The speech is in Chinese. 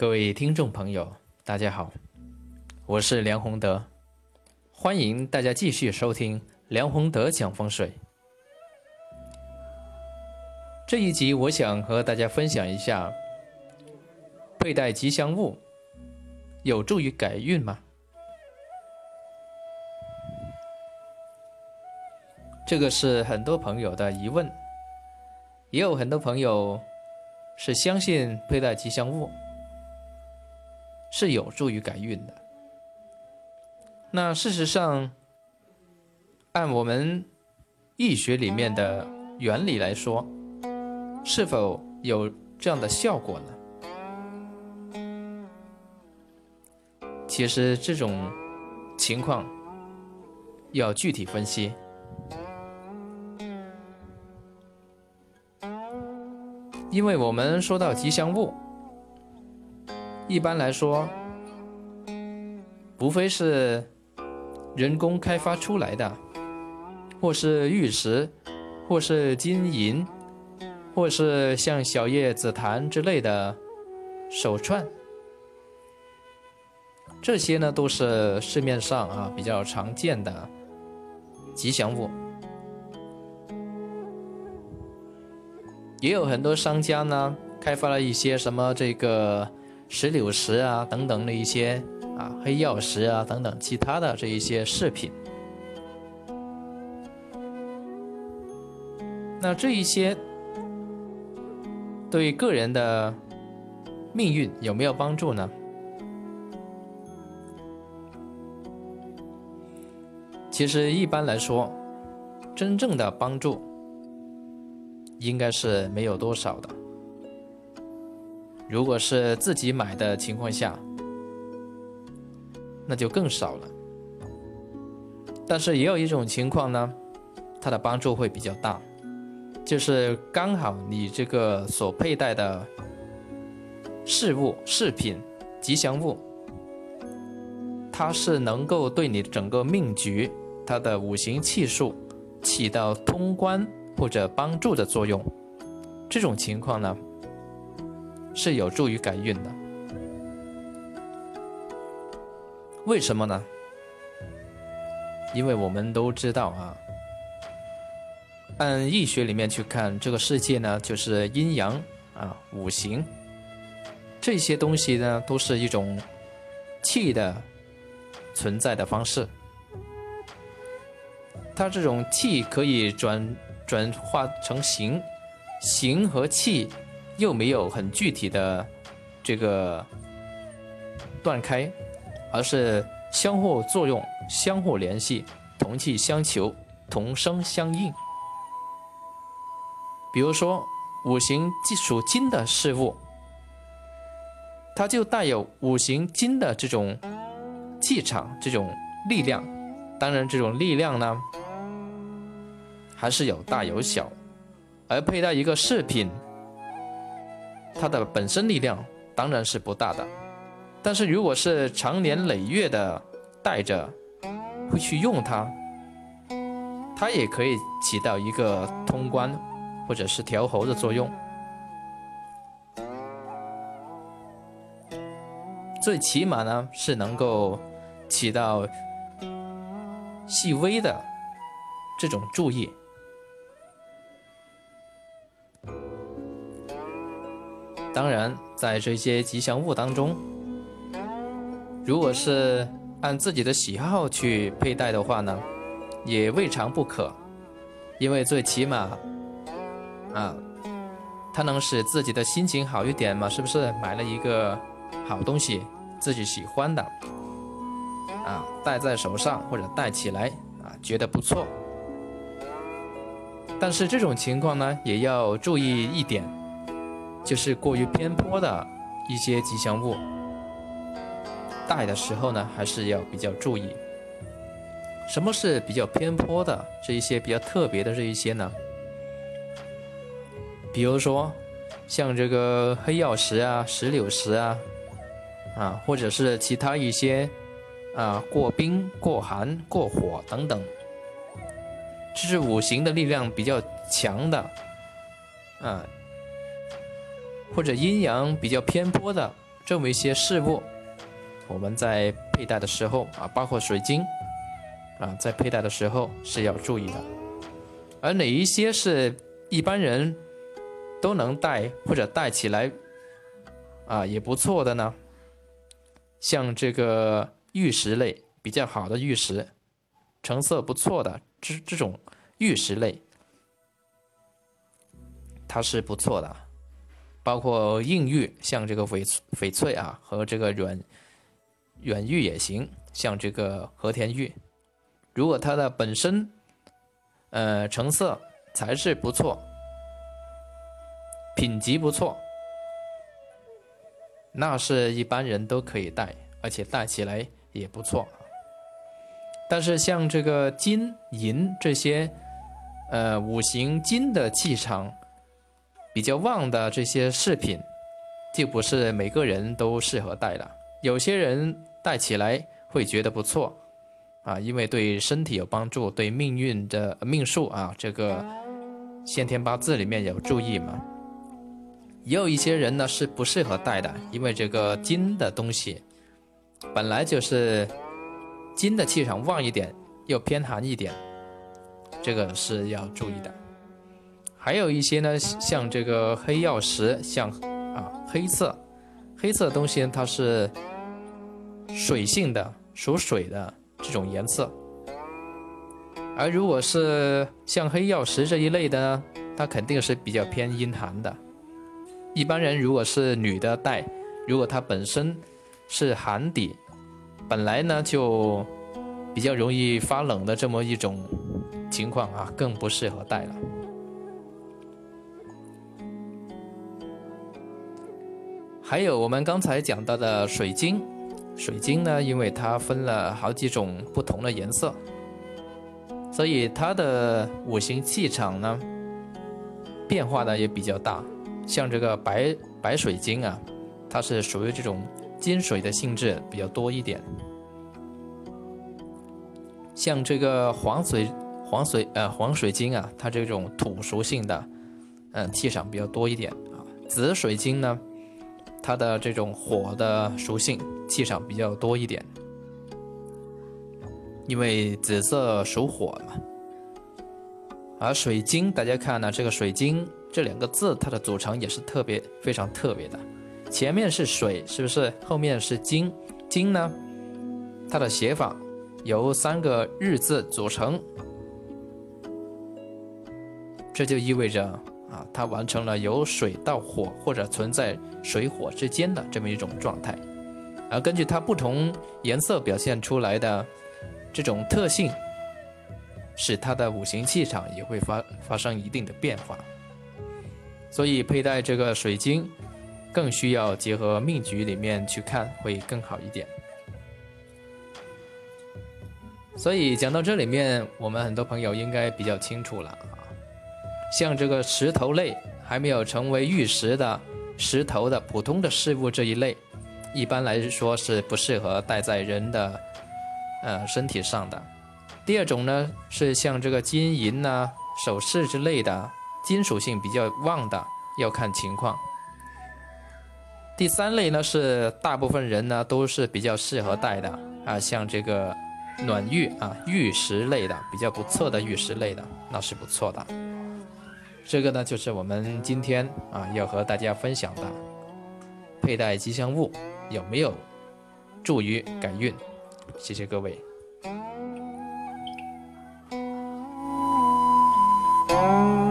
各位听众朋友，大家好，我是梁宏德，欢迎大家继续收听梁宏德讲风水。这一集我想和大家分享一下，佩戴吉祥物有助于改运吗？这个是很多朋友的疑问，也有很多朋友是相信佩戴吉祥物是有助于改运的。那事实上，按我们易学里面的原理来说，是否有这样的效果呢？其实这种情况要具体分析。因为我们说到吉祥物，一般来说，无非是人工开发出来的，或是玉石，或是金银，或是像小叶紫檀之类的手串，这些呢都是市面上啊比较常见的吉祥物。也有很多商家呢，开发了一些什么这个石榴石啊等等的一些啊黑曜石啊等等其他的这一些饰品。那这一些对个人的命运有没有帮助呢？其实一般来说，真正的帮助。应该是没有多少的。如果是自己买的情况下，那就更少了。但是也有一种情况呢，它的帮助会比较大，就是刚好你这个所佩戴的饰物、饰品、吉祥物，它是能够对你整个命局、它的五行气数起到通关。或者帮助的作用，这种情况呢，是有助于改运的。为什么呢？因为我们都知道啊，按易学里面去看，这个世界呢，就是阴阳啊、五行这些东西呢，都是一种气的存在的方式。它这种气可以转。转化成形，形和气又没有很具体的这个断开，而是相互作用、相互联系、同气相求、同声相应。比如说，五行属金的事物，它就带有五行金的这种气场、这种力量。当然，这种力量呢。还是有大有小，而佩戴一个饰品，它的本身力量当然是不大的，但是如果是长年累月的带着，会去用它，它也可以起到一个通关或者是调喉的作用，最起码呢是能够起到细微的这种注意。当然，在这些吉祥物当中，如果是按自己的喜好去佩戴的话呢，也未尝不可。因为最起码，啊，它能使自己的心情好一点嘛，是不是？买了一个好东西，自己喜欢的，啊，戴在手上或者戴起来，啊，觉得不错。但是这种情况呢，也要注意一点。就是过于偏颇的一些吉祥物，戴的时候呢，还是要比较注意。什么是比较偏颇的这一些比较特别的这一些呢？比如说，像这个黑曜石啊、石榴石啊，啊，或者是其他一些啊过冰、过寒、过火等等，这是五行的力量比较强的，啊。或者阴阳比较偏颇的这么一些事物，我们在佩戴的时候啊，包括水晶啊，在佩戴的时候是要注意的。而哪一些是一般人都能戴或者戴起来啊也不错的呢？像这个玉石类比较好的玉石，成色不错的这这种玉石类，它是不错的。包括硬玉，像这个翡翡翠啊，和这个软软玉也行，像这个和田玉，如果它的本身呃成色材质不错，品级不错，那是一般人都可以戴，而且戴起来也不错。但是像这个金银这些呃五行金的气场。比较旺的这些饰品，就不是每个人都适合戴的。有些人戴起来会觉得不错，啊，因为对身体有帮助，对命运的命数啊，这个先天八字里面有注意嘛。也有一些人呢是不适合戴的，因为这个金的东西本来就是金的气场旺一点，又偏寒一点，这个是要注意的。还有一些呢，像这个黑曜石，像啊黑色，黑色东西呢它是水性的，属水的这种颜色。而如果是像黑曜石这一类的呢，它肯定是比较偏阴寒的。一般人如果是女的戴，如果它本身是寒底，本来呢就比较容易发冷的这么一种情况啊，更不适合戴了。还有我们刚才讲到的水晶，水晶呢，因为它分了好几种不同的颜色，所以它的五行气场呢变化呢也比较大。像这个白白水晶啊，它是属于这种金水的性质比较多一点。像这个黄水黄水呃黄水晶啊，它这种土属性的，嗯，气场比较多一点啊。紫水晶呢？它的这种火的属性气场比较多一点，因为紫色属火嘛。而水晶，大家看呢，这个水晶这两个字，它的组成也是特别非常特别的。前面是水，是不是？后面是金，金呢，它的写法由三个日字组成，这就意味着。啊，它完成了由水到火或者存在水火之间的这么一种状态，而根据它不同颜色表现出来的这种特性，使它的五行气场也会发发生一定的变化。所以佩戴这个水晶，更需要结合命局里面去看，会更好一点。所以讲到这里面，我们很多朋友应该比较清楚了。像这个石头类还没有成为玉石的石头的普通的事物这一类，一般来说是不适合戴在人的呃身体上的。第二种呢是像这个金银呐、首饰之类的金属性比较旺的，要看情况。第三类呢是大部分人呢都是比较适合戴的啊，像这个暖玉啊、玉石类的比较不错的玉石类的，那是不错的。这个呢，就是我们今天啊要和大家分享的佩戴吉祥物有没有助于改运？谢谢各位。